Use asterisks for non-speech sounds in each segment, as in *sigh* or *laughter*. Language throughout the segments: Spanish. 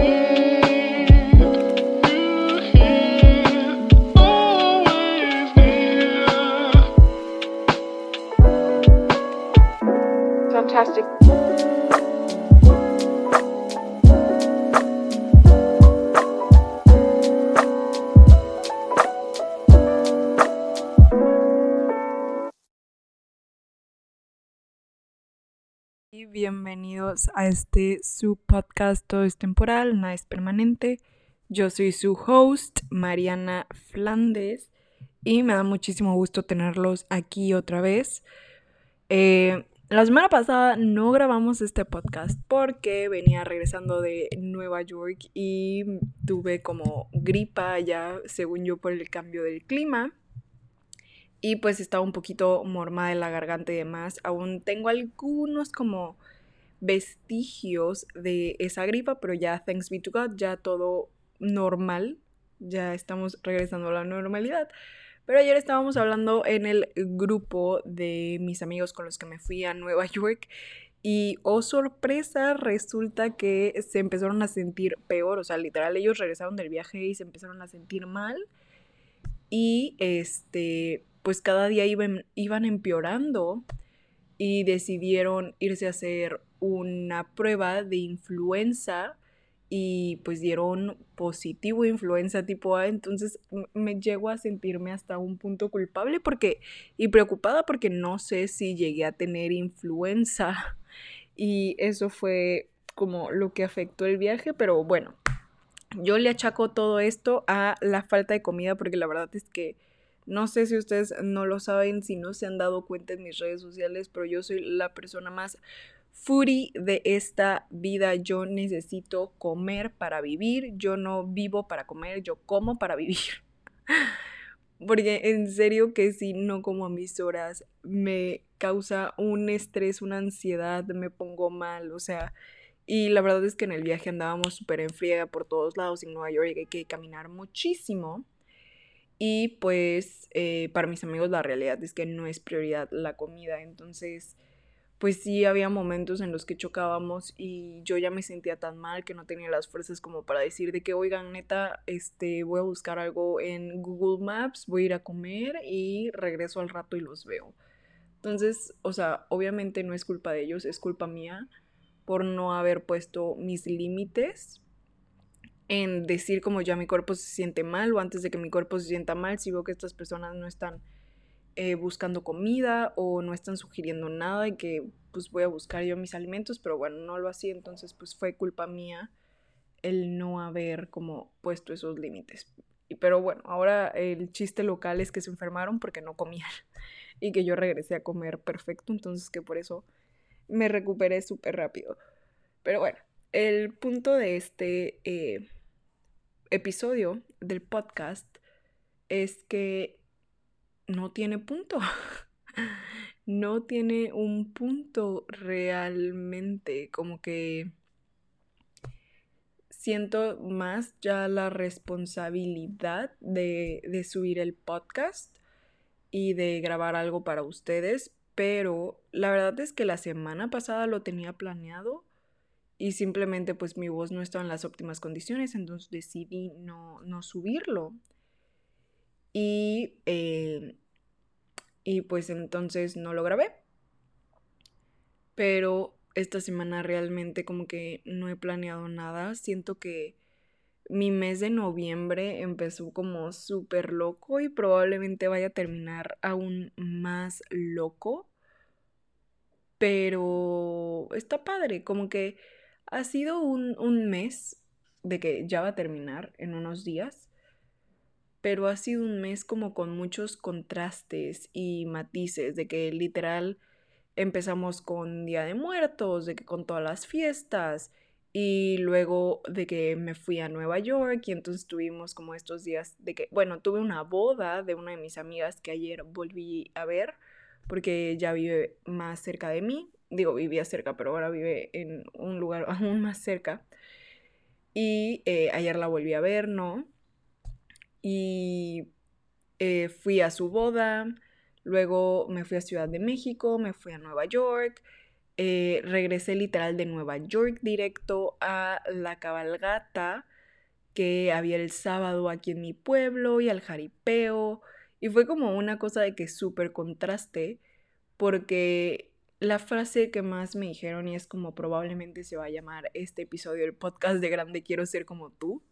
Fantastic. Bienvenidos a este su podcast Todo es temporal, nada es permanente. Yo soy su host, Mariana Flandes, y me da muchísimo gusto tenerlos aquí otra vez. Eh, la semana pasada no grabamos este podcast porque venía regresando de Nueva York y tuve como gripa ya, según yo, por el cambio del clima. Y pues estaba un poquito mormada de la garganta y demás. Aún tengo algunos como vestigios de esa gripa, pero ya, thanks be to God, ya todo normal. Ya estamos regresando a la normalidad. Pero ayer estábamos hablando en el grupo de mis amigos con los que me fui a Nueva York. Y, oh sorpresa, resulta que se empezaron a sentir peor. O sea, literal, ellos regresaron del viaje y se empezaron a sentir mal. Y este, pues cada día iban, iban empeorando y decidieron irse a hacer una prueba de influenza y pues dieron positivo influenza tipo A, entonces me llego a sentirme hasta un punto culpable porque y preocupada porque no sé si llegué a tener influenza. *laughs* Y eso fue como lo que afectó el viaje, pero bueno, yo le achaco todo esto a la falta de comida porque la verdad es que no sé si ustedes no lo saben, si no se han dado cuenta en mis redes sociales, pero yo soy la persona más foodie de esta vida. Yo necesito comer para vivir. Yo no vivo para comer, yo como para *laughs* vivir. Porque en serio que si no como a mis horas me causa un estrés, una ansiedad, me pongo mal, o sea, y la verdad es que en el viaje andábamos súper en friega por todos lados en Nueva York hay que caminar muchísimo. Y pues eh, para mis amigos la realidad es que no es prioridad la comida, entonces pues sí había momentos en los que chocábamos y yo ya me sentía tan mal que no tenía las fuerzas como para decir de que, oigan, neta, este, voy a buscar algo en Google Maps, voy a ir a comer y regreso al rato y los veo. Entonces, o sea, obviamente no es culpa de ellos, es culpa mía por no haber puesto mis límites en decir como ya mi cuerpo se siente mal o antes de que mi cuerpo se sienta mal, si veo que estas personas no están eh, buscando comida o no están sugiriendo nada y que pues voy a buscar yo mis alimentos, pero bueno, no lo hacía, entonces pues fue culpa mía el no haber como puesto esos límites. Pero bueno, ahora el chiste local es que se enfermaron porque no comían *laughs* y que yo regresé a comer perfecto, entonces que por eso me recuperé súper rápido. Pero bueno, el punto de este eh, episodio del podcast es que no tiene punto. *laughs* no tiene un punto realmente, como que siento más ya la responsabilidad de, de, subir el podcast y de grabar algo para ustedes, pero la verdad es que la semana pasada lo tenía planeado y simplemente pues mi voz no estaba en las óptimas condiciones, entonces decidí no, no subirlo. Y eh, y pues entonces no lo grabé. Pero esta semana realmente como que no he planeado nada. Siento que mi mes de noviembre empezó como súper loco y probablemente vaya a terminar aún más loco. Pero está padre, como que ha sido un, un mes de que ya va a terminar en unos días pero ha sido un mes como con muchos contrastes y matices, de que literal empezamos con Día de Muertos, de que con todas las fiestas, y luego de que me fui a Nueva York y entonces tuvimos como estos días de que, bueno, tuve una boda de una de mis amigas que ayer volví a ver porque ya vive más cerca de mí, digo, vivía cerca, pero ahora vive en un lugar *laughs* aún más cerca. Y eh, ayer la volví a ver, ¿no? y eh, fui a su boda, luego me fui a Ciudad de México, me fui a Nueva York, eh, regresé literal de Nueva York directo a la cabalgata que había el sábado aquí en mi pueblo y al jaripeo. Y fue como una cosa de que súper contraste porque la frase que más me dijeron y es como probablemente se va a llamar este episodio del podcast de Grande Quiero Ser como tú.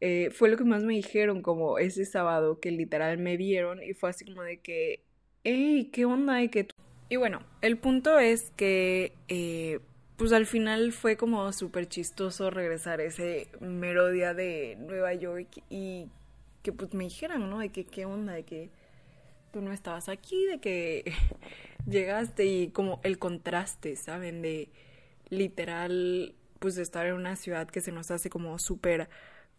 Eh, fue lo que más me dijeron como ese sábado que literal me vieron y fue así como de que, hey, ¿qué onda? Y, que y bueno, el punto es que eh, pues al final fue como súper chistoso regresar ese mero día de Nueva York y que pues me dijeran, ¿no? De que qué onda, de que tú no estabas aquí, de que llegaste y como el contraste, ¿saben? De literal, pues estar en una ciudad que se nos hace como súper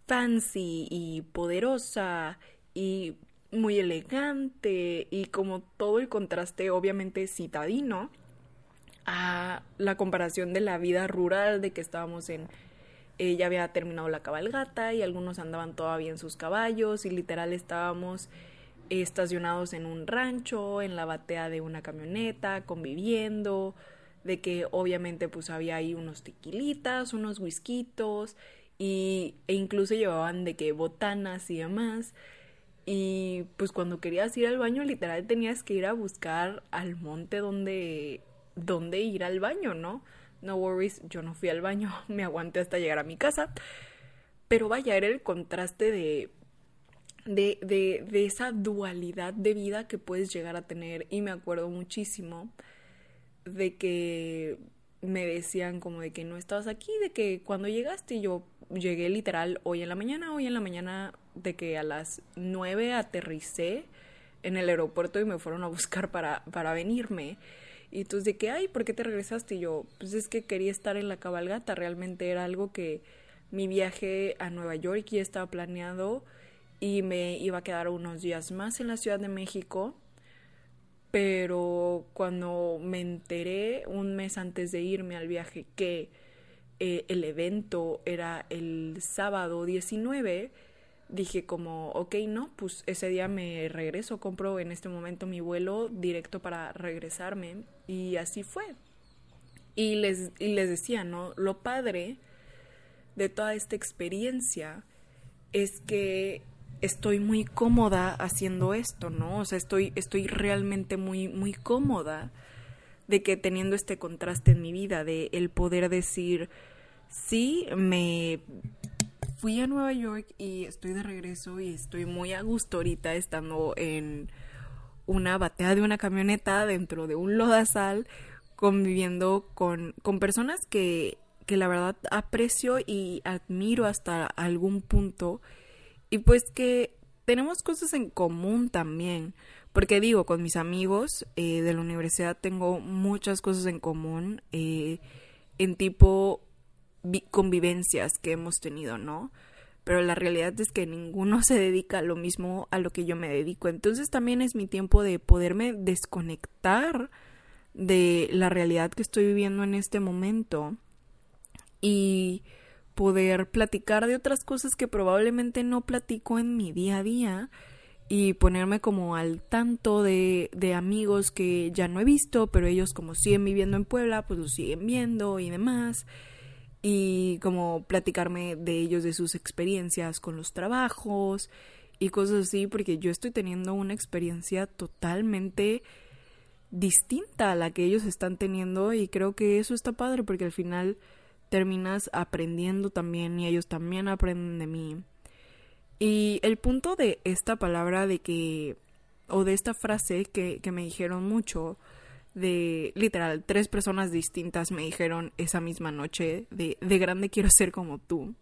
fancy y poderosa y muy elegante y como todo el contraste obviamente citadino a la comparación de la vida rural de que estábamos en eh, ya había terminado la cabalgata y algunos andaban todavía en sus caballos y literal estábamos estacionados en un rancho, en la batea de una camioneta, conviviendo, de que obviamente pues había ahí unos tequilitas, unos whiskitos y, e incluso llevaban de que botanas y demás. Y pues cuando querías ir al baño, literal tenías que ir a buscar al monte donde, donde ir al baño, ¿no? No worries, yo no fui al baño, *laughs* me aguanté hasta llegar a mi casa. Pero vaya, era el contraste de, de, de, de esa dualidad de vida que puedes llegar a tener. Y me acuerdo muchísimo de que me decían como de que no estabas aquí, de que cuando llegaste yo llegué literal hoy en la mañana, hoy en la mañana de que a las 9 aterricé en el aeropuerto y me fueron a buscar para, para venirme. Y entonces de que, ay, ¿por qué te regresaste? Y yo, pues es que quería estar en la cabalgata, realmente era algo que mi viaje a Nueva York ya estaba planeado y me iba a quedar unos días más en la Ciudad de México. Pero cuando me enteré un mes antes de irme al viaje que eh, el evento era el sábado 19, dije como, ok, no, pues ese día me regreso, compro en este momento mi vuelo directo para regresarme y así fue. Y les, y les decía, ¿no? Lo padre de toda esta experiencia es que estoy muy cómoda haciendo esto, ¿no? O sea, estoy, estoy realmente muy, muy cómoda de que teniendo este contraste en mi vida, de el poder decir, sí, me fui a Nueva York y estoy de regreso y estoy muy a gusto ahorita estando en una batea de una camioneta dentro de un lodazal conviviendo con, con personas que, que la verdad aprecio y admiro hasta algún punto y pues que tenemos cosas en común también. Porque digo, con mis amigos eh, de la universidad tengo muchas cosas en común eh, en tipo convivencias que hemos tenido, ¿no? Pero la realidad es que ninguno *laughs* se dedica a lo mismo a lo que yo me dedico. Entonces también es mi tiempo de poderme desconectar de la realidad que estoy viviendo en este momento y poder platicar de otras cosas que probablemente no platico en mi día a día y ponerme como al tanto de, de amigos que ya no he visto, pero ellos como siguen viviendo en Puebla, pues lo siguen viendo y demás. Y como platicarme de ellos, de sus experiencias con los trabajos y cosas así, porque yo estoy teniendo una experiencia totalmente distinta a la que ellos están teniendo y creo que eso está padre porque al final terminas aprendiendo también y ellos también aprenden de mí. Y el punto de esta palabra de que, o de esta frase que, que me dijeron mucho, de literal, tres personas distintas me dijeron esa misma noche de, de grande quiero ser como tú.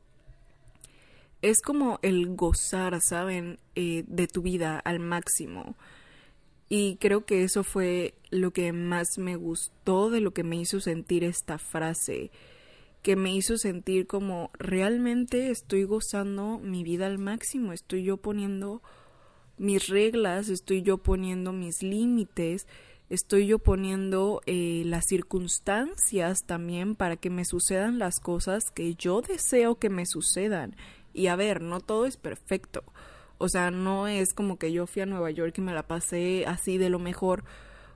Es como el gozar, ¿saben? Eh, de tu vida al máximo. Y creo que eso fue lo que más me gustó de lo que me hizo sentir esta frase. Que me hizo sentir como realmente estoy gozando mi vida al máximo. Estoy yo poniendo mis reglas, estoy yo poniendo mis límites estoy yo poniendo eh, las circunstancias también para que me sucedan las cosas que yo deseo que me sucedan. Y a ver, no todo es perfecto. O sea, no es como que yo fui a Nueva York y me la pasé así de lo mejor,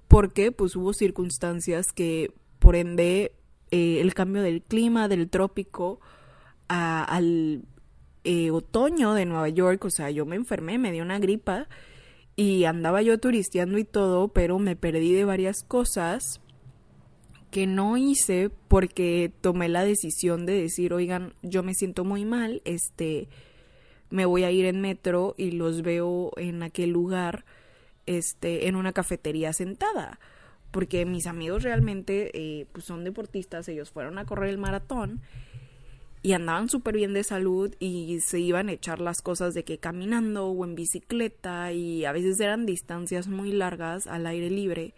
porque pues hubo circunstancias que por ende eh, el cambio del clima del trópico al eh, otoño de Nueva York, o sea, yo me enfermé, me dio una gripa y andaba yo turisteando y todo, pero me perdí de varias cosas que no hice porque tomé la decisión de decir, oigan, yo me siento muy mal, este, me voy a ir en metro y los veo en aquel lugar, este, en una cafetería sentada, porque mis amigos realmente, eh, pues son deportistas, ellos fueron a correr el maratón y andaban súper bien de salud y se iban a echar las cosas de que caminando o en bicicleta y a veces eran distancias muy largas al aire libre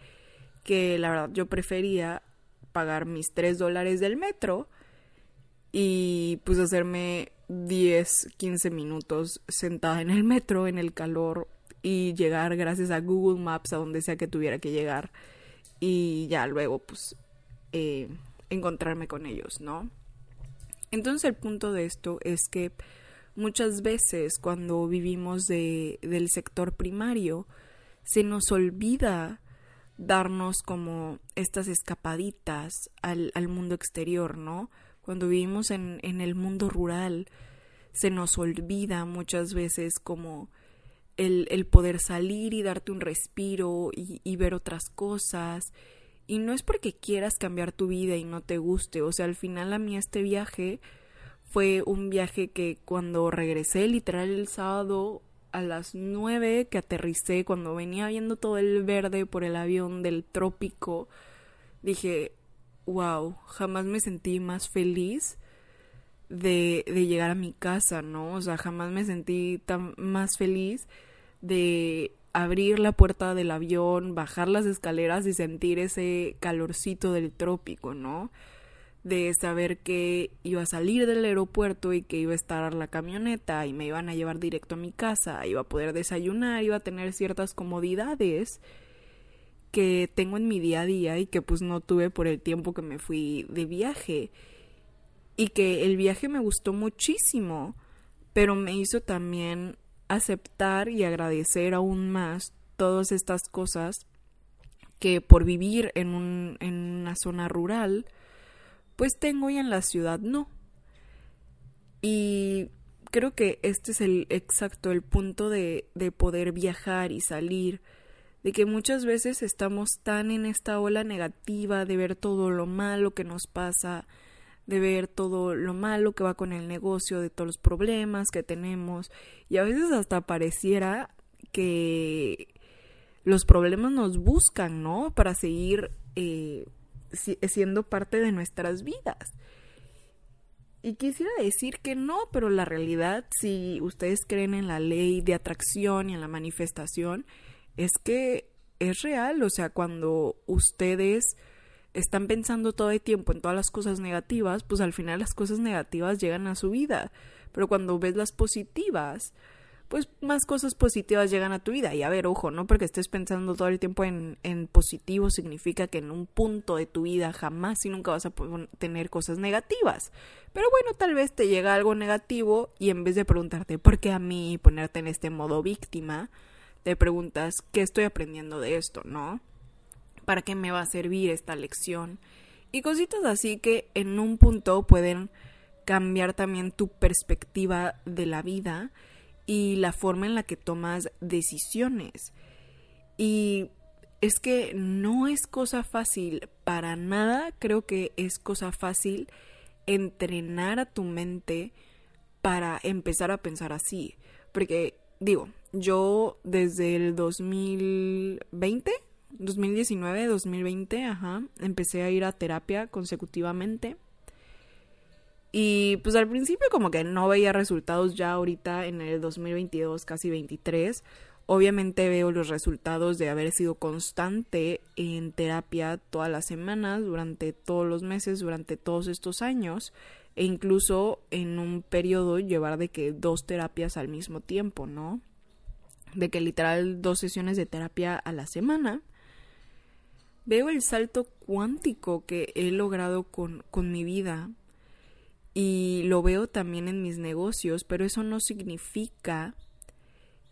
que la verdad yo prefería pagar mis 3 dólares del metro y pues hacerme 10, 15 minutos sentada en el metro en el calor y llegar gracias a Google Maps a donde sea que tuviera que llegar y ya luego pues eh, encontrarme con ellos, ¿no? Entonces el punto de esto es que muchas veces cuando vivimos de, del sector primario se nos olvida darnos como estas escapaditas al, al mundo exterior, ¿no? Cuando vivimos en, en, el mundo rural se nos olvida muchas veces como el, poder salir y darte un respiro y, y ver otras cosas. Y no es porque quieras cambiar tu vida y no te guste, o sea, al final a mí este viaje fue un viaje que cuando regresé literal el sábado a las nueve que aterricé, cuando venía viendo todo el verde por el avión del trópico, dije, wow, jamás me sentí más feliz de, de llegar a mi casa, ¿no? O sea, jamás me sentí tan más feliz de abrir la puerta del avión, bajar las escaleras y sentir ese calorcito del trópico, ¿no? De saber que iba a salir del aeropuerto y que iba a estar la camioneta y me iban a llevar directo a mi casa, iba a poder desayunar, iba a tener ciertas comodidades que tengo en mi día a día y que pues no tuve por el tiempo que me fui de viaje. Y que el viaje me gustó muchísimo, pero me hizo también aceptar y agradecer aún más todas estas cosas que por vivir en, un, en una zona rural, pues tengo y en la ciudad no. Y creo que este es el exacto, el punto de, de poder viajar y salir, de que muchas veces estamos tan en esta ola negativa de ver todo lo malo que nos pasa, de ver todo lo malo que va con el negocio, de todos los problemas que tenemos y a veces hasta pareciera que los problemas nos buscan, ¿no? Para seguir eh, siendo parte de nuestras vidas. Y quisiera decir que no, pero la realidad, si ustedes creen en la ley de atracción y en la manifestación, es que es real, o sea, cuando ustedes están pensando todo el tiempo en todas las cosas negativas, pues al final las cosas negativas llegan a su vida. Pero cuando ves las positivas, pues más cosas positivas llegan a tu vida. Y a ver, ojo, no porque estés pensando todo el tiempo en, positivo significa que en un punto de tu vida jamás y nunca vas a tener cosas negativas. Pero bueno, tal vez te llega algo negativo y en vez de preguntarte por qué a mí ponerte en este modo víctima, te preguntas qué estoy aprendiendo de esto, ¿no? Para qué me va a servir esta lección y cositas así que en un punto pueden cambiar también tu perspectiva de la vida y la forma en la que tomas decisiones. Y es que no es cosa fácil, para nada creo que es cosa fácil entrenar a tu mente para empezar a pensar así. Porque digo, yo desde el 2020 2019, 2020, ajá, empecé a ir a terapia consecutivamente. Y pues al principio como que no veía resultados ya ahorita en el 2022, casi 23. Obviamente veo los resultados de haber sido constante en terapia todas las semanas, durante todos los meses, durante todos estos años, e incluso en un periodo llevar de que dos terapias al mismo tiempo, ¿no? De que literal dos sesiones de terapia a la semana veo el salto cuántico que he logrado con, con mi vida y lo veo también en mis negocios, pero eso no significa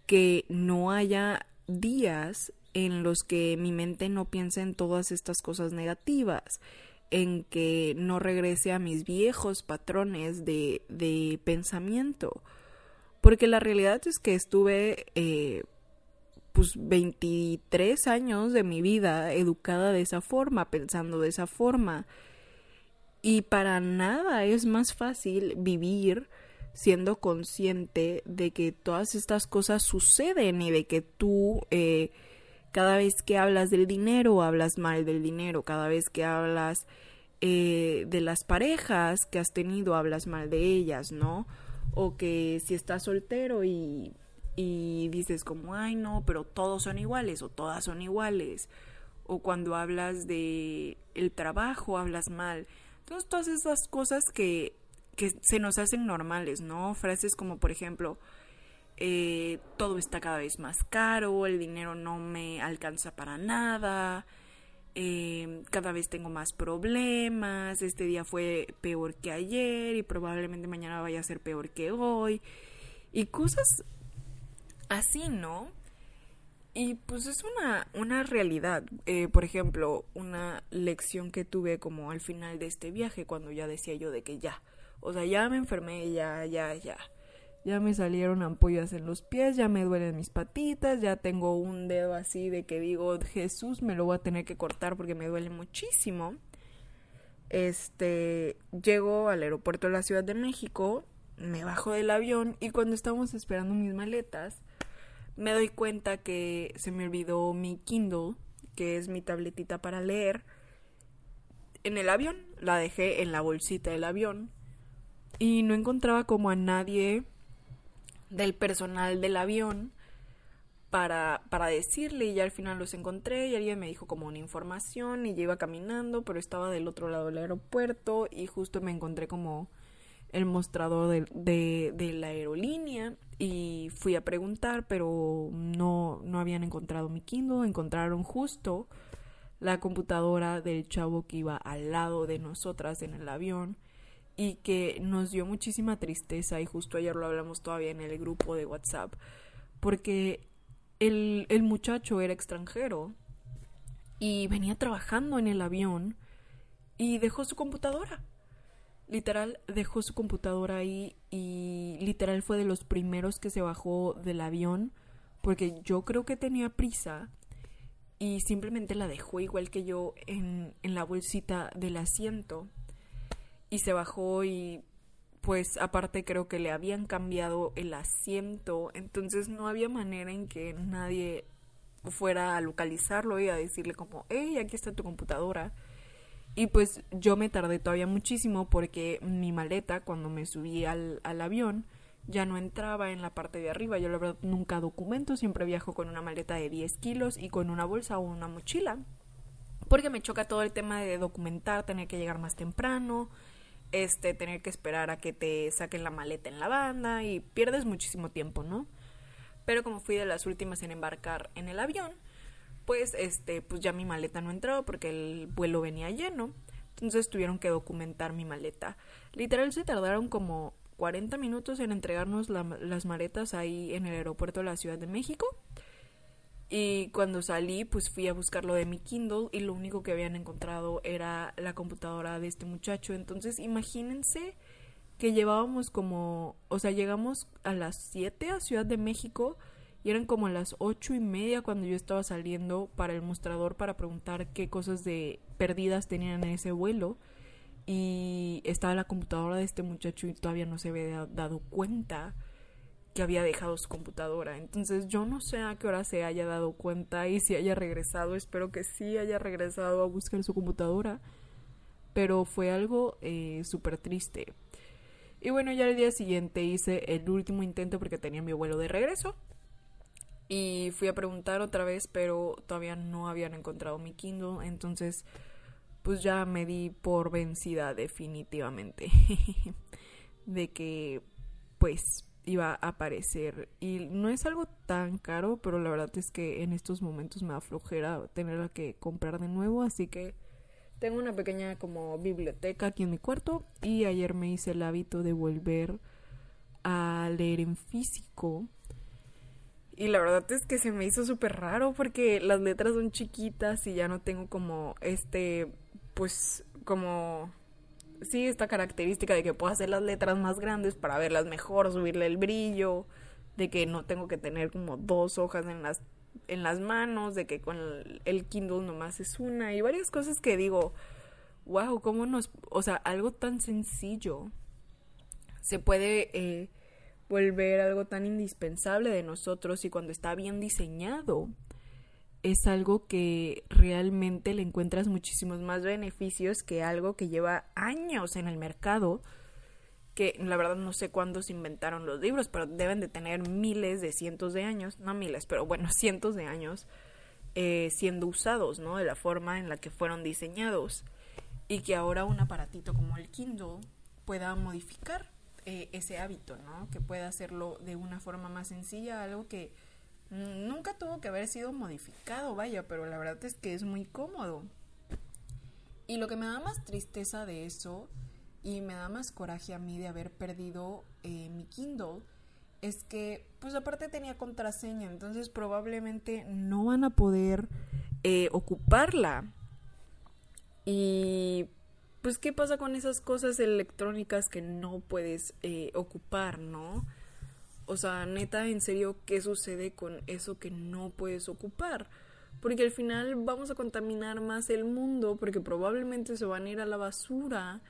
que no haya días en los que mi mente no piense en todas estas cosas negativas, en que no regrese a mis viejos patrones de, de pensamiento. Porque la realidad es que estuve eh, pues 23 años de mi vida educada de esa forma, pensando de esa forma. Y para nada es más fácil vivir siendo consciente de que todas estas cosas suceden y de que tú eh, cada vez que hablas del dinero hablas mal del dinero, cada vez que hablas eh, de las parejas que has tenido hablas mal de ellas, ¿no? O que si estás soltero y, y dices como, ay no, pero todos son iguales o todas son iguales. O cuando hablas de el trabajo hablas mal. Entonces todas esas cosas que que se nos hacen normales, ¿no? Frases como, por ejemplo, eh, todo está cada vez más caro, el dinero no me alcanza para nada, eh, cada vez tengo más problemas, este día fue peor que ayer y probablemente mañana vaya a ser peor que hoy, y cosas así, ¿no? Y pues es una, una realidad. Eh, por ejemplo, una lección que tuve como al final de este viaje, cuando ya decía yo de que ya, o sea, ya me enfermé, ya, ya, ya. Ya me salieron ampollas en los pies, ya me duelen mis patitas, ya tengo un dedo así de que digo, Jesús, me lo voy a tener que cortar porque me duele muchísimo. Este, llego al aeropuerto de la Ciudad de México, me bajo del avión y cuando estamos esperando mis maletas, me doy cuenta que se me olvidó mi Kindle, que es mi tabletita para leer, en el avión. La dejé en la bolsita del avión y no encontraba como a nadie del personal del avión para, para decirle y ya al final los encontré y alguien me dijo como una información y yo iba caminando pero estaba del otro lado del aeropuerto y justo me encontré como el mostrador de, de, la aerolínea y fui a preguntar pero no, no habían encontrado mi Kindle, encontraron justo la computadora del chavo que iba al lado de nosotras en el avión y que nos dio muchísima tristeza y justo ayer lo hablamos todavía en el grupo de WhatsApp porque el, el muchacho era extranjero y venía trabajando en el avión y dejó su computadora. Literal, dejó su computadora ahí y literal fue de los primeros que se bajó del avión porque yo creo que tenía prisa y simplemente la dejó igual que yo en, en la bolsita del asiento y se bajó y pues aparte creo que le habían cambiado el asiento, entonces no había manera en que nadie fuera a localizarlo y a decirle como, hey, aquí está tu computadora. Y pues yo me tardé todavía muchísimo porque mi maleta cuando me subí al, al avión ya no entraba en la parte de arriba. Yo la verdad nunca documento, siempre viajo con una maleta de 10 kilos y con una bolsa o una mochila. Porque me choca todo el tema de documentar, tener que llegar más temprano, este, tener que esperar a que te saquen la maleta en la banda y pierdes muchísimo tiempo, ¿no? Pero como fui de las últimas en embarcar en el avión, pues este, pues ya mi maleta no entró porque el vuelo venía lleno. Entonces tuvieron que documentar mi maleta. Literal se tardaron como 40 minutos en entregarnos las maletas ahí en el aeropuerto de la Ciudad de México. Y cuando salí, pues fui a buscar lo de mi Kindle y lo único que habían encontrado era la computadora de este muchacho. Entonces, imagínense que llevábamos como, o sea, llegamos a las 7 a Ciudad de México y eran como las ocho y media cuando yo estaba saliendo para el mostrador para preguntar qué cosas de perdidas tenían en ese vuelo. Y estaba la computadora de este muchacho y todavía no se había dado cuenta que había dejado su computadora. Entonces yo no sé a qué hora se haya dado cuenta y si haya regresado. Espero que sí haya regresado a buscar su computadora. Pero fue algo eh, súper triste. Y bueno, ya el día siguiente hice el último intento porque tenía mi vuelo de regreso. Y fui a preguntar otra vez, pero todavía no habían encontrado mi Kindle. Entonces, pues ya me di por vencida definitivamente. *laughs* de que, pues, iba a aparecer. Y no es algo tan caro, pero la verdad es que en estos momentos me da flojera tenerla que comprar de nuevo. Así que tengo una pequeña como biblioteca aquí en mi cuarto. Y ayer me hice el hábito de volver a leer en físico. Y la verdad es que se me hizo súper raro porque las letras son chiquitas y ya no tengo como este pues como sí esta característica de que puedo hacer las letras más grandes para verlas mejor, subirle el brillo, de que no tengo que tener como dos hojas en las en las manos, de que con el, Kindle nomás es una y varias cosas que digo, wow, cómo nos, o sea, algo tan sencillo se puede eh, volver algo tan indispensable de nosotros y cuando está bien diseñado es algo que realmente le encuentras muchísimos más beneficios que algo que lleva años en el mercado que la verdad no sé cuándo se inventaron los libros, pero deben de tener miles de cientos de años, no miles, pero bueno, *laughs* cientos de años eh, siendo usados, ¿no? De la forma en la que fueron diseñados. Y que ahora un aparatito como el Kindle pueda modificar eh, ese hábito, ¿no? Que pueda hacerlo de una forma más sencilla, algo que nunca tuvo que haber sido modificado, vaya, pero la verdad es que es muy cómodo. Y lo que me da más tristeza de eso y me da más coraje a mí de haber perdido eh, mi Kindle es que pues aparte tenía contraseña entonces probablemente no van a poder eh, ocuparla y pues qué pasa con esas cosas electrónicas que no puedes eh, ocupar no o sea neta en serio qué sucede con eso que no puedes ocupar porque al final vamos a contaminar más el mundo porque probablemente se van a ir a la basura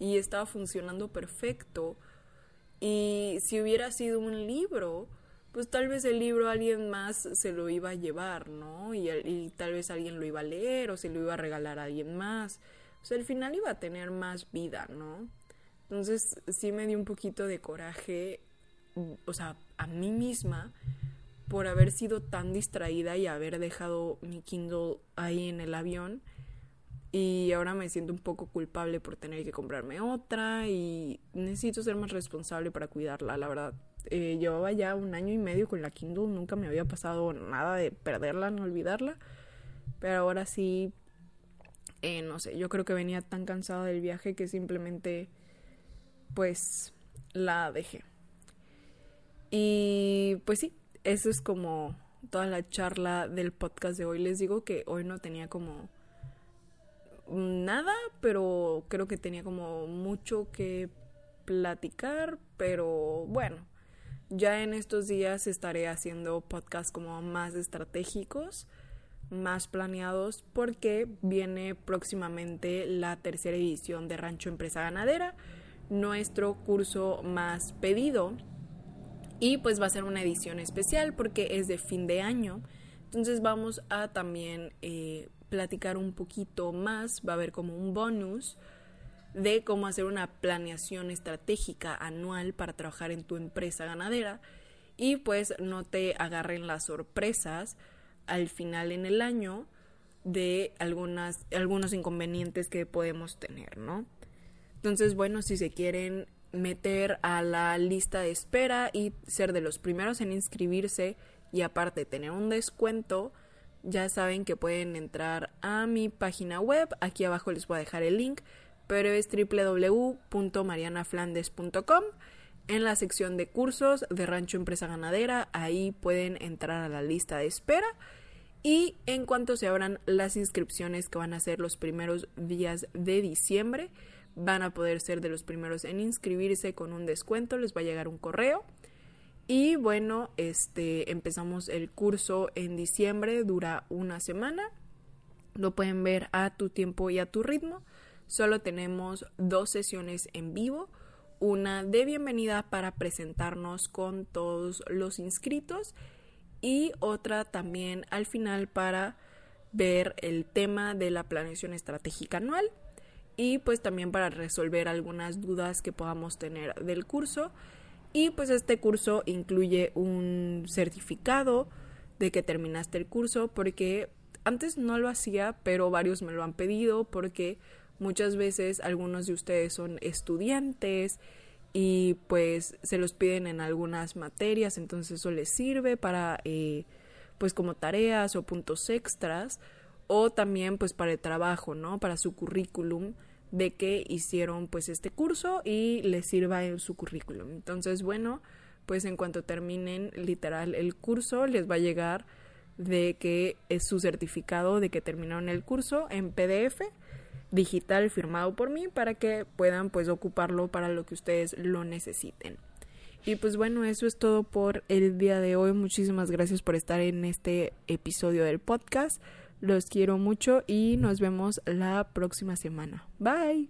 y estaba funcionando perfecto. Y si hubiera sido un libro, pues tal vez el libro alguien más se lo iba a llevar, ¿no? Y, tal vez alguien lo iba a leer o se lo iba a regalar a alguien más. Sea, al final iba a tener más vida, ¿no? Entonces sí me dio un poquito de coraje, o sea, a mí misma por haber sido tan distraída y haber dejado mi Kindle ahí en el avión y ahora me siento un poco culpable por tener que comprarme otra y necesito ser más responsable para cuidarla, la verdad. Eh, llevaba ya un año y medio con la Kindle, nunca me había pasado nada de perderla ni olvidarla, pero ahora sí, eh, no sé, yo creo que venía tan cansada del viaje que simplemente pues la dejé. Y pues sí, eso es como toda la charla del podcast de hoy. Les digo que hoy no tenía como nada, pero creo que tenía como mucho que platicar, pero bueno, ya en estos días estaré haciendo podcasts como más estratégicos, más planeados, porque viene próximamente la tercera edición de Rancho Empresa Ganadera, nuestro curso más pedido. Y pues va a ser una edición especial porque es de fin de año. Entonces vamos a también eh, platicar un poquito más, va a haber como un bonus de cómo hacer una planeación estratégica anual para trabajar en tu empresa ganadera y pues no te agarren las sorpresas al final en el año de algunas, algunos inconvenientes que podemos tener, ¿no? Entonces, bueno, si se quieren meter a la lista de espera y ser de los primeros en inscribirse y aparte tener un descuento, ya saben que pueden entrar a mi página web, aquí abajo les voy a dejar el link, pero es www.marianaflandes.com. En la sección de cursos de Rancho Empresa Ganadera, ahí pueden entrar a la lista de espera. Y en cuanto se abran las inscripciones que van a ser los primeros días de diciembre, van a poder ser de los primeros en inscribirse con un descuento, les va a llegar un correo y bueno, este empezamos el curso en diciembre, dura una semana. Lo pueden ver a tu tiempo y a tu ritmo. Solo tenemos dos sesiones en vivo, una de bienvenida para presentarnos con todos los inscritos y otra también al final para ver el tema de la planeación estratégica anual y pues también para resolver algunas dudas que podamos tener del curso. Y pues este curso incluye un certificado de que terminaste el curso porque antes no lo hacía, pero varios me lo han pedido porque muchas veces algunos de ustedes son estudiantes y pues se los piden en algunas materias, entonces eso les sirve para eh, pues como tareas o puntos extras o también pues para el trabajo, ¿no? Para su currículum de que hicieron pues este curso y les sirva en su currículum. Entonces, bueno, pues en cuanto terminen literal el curso les va a llegar de que es su certificado de que terminaron el curso en PDF digital firmado por mí para que puedan pues ocuparlo para lo que ustedes lo necesiten. Y pues bueno, eso es todo por el día de hoy. Muchísimas gracias por estar en este episodio del podcast. Los quiero mucho y nos vemos la próxima semana. Bye.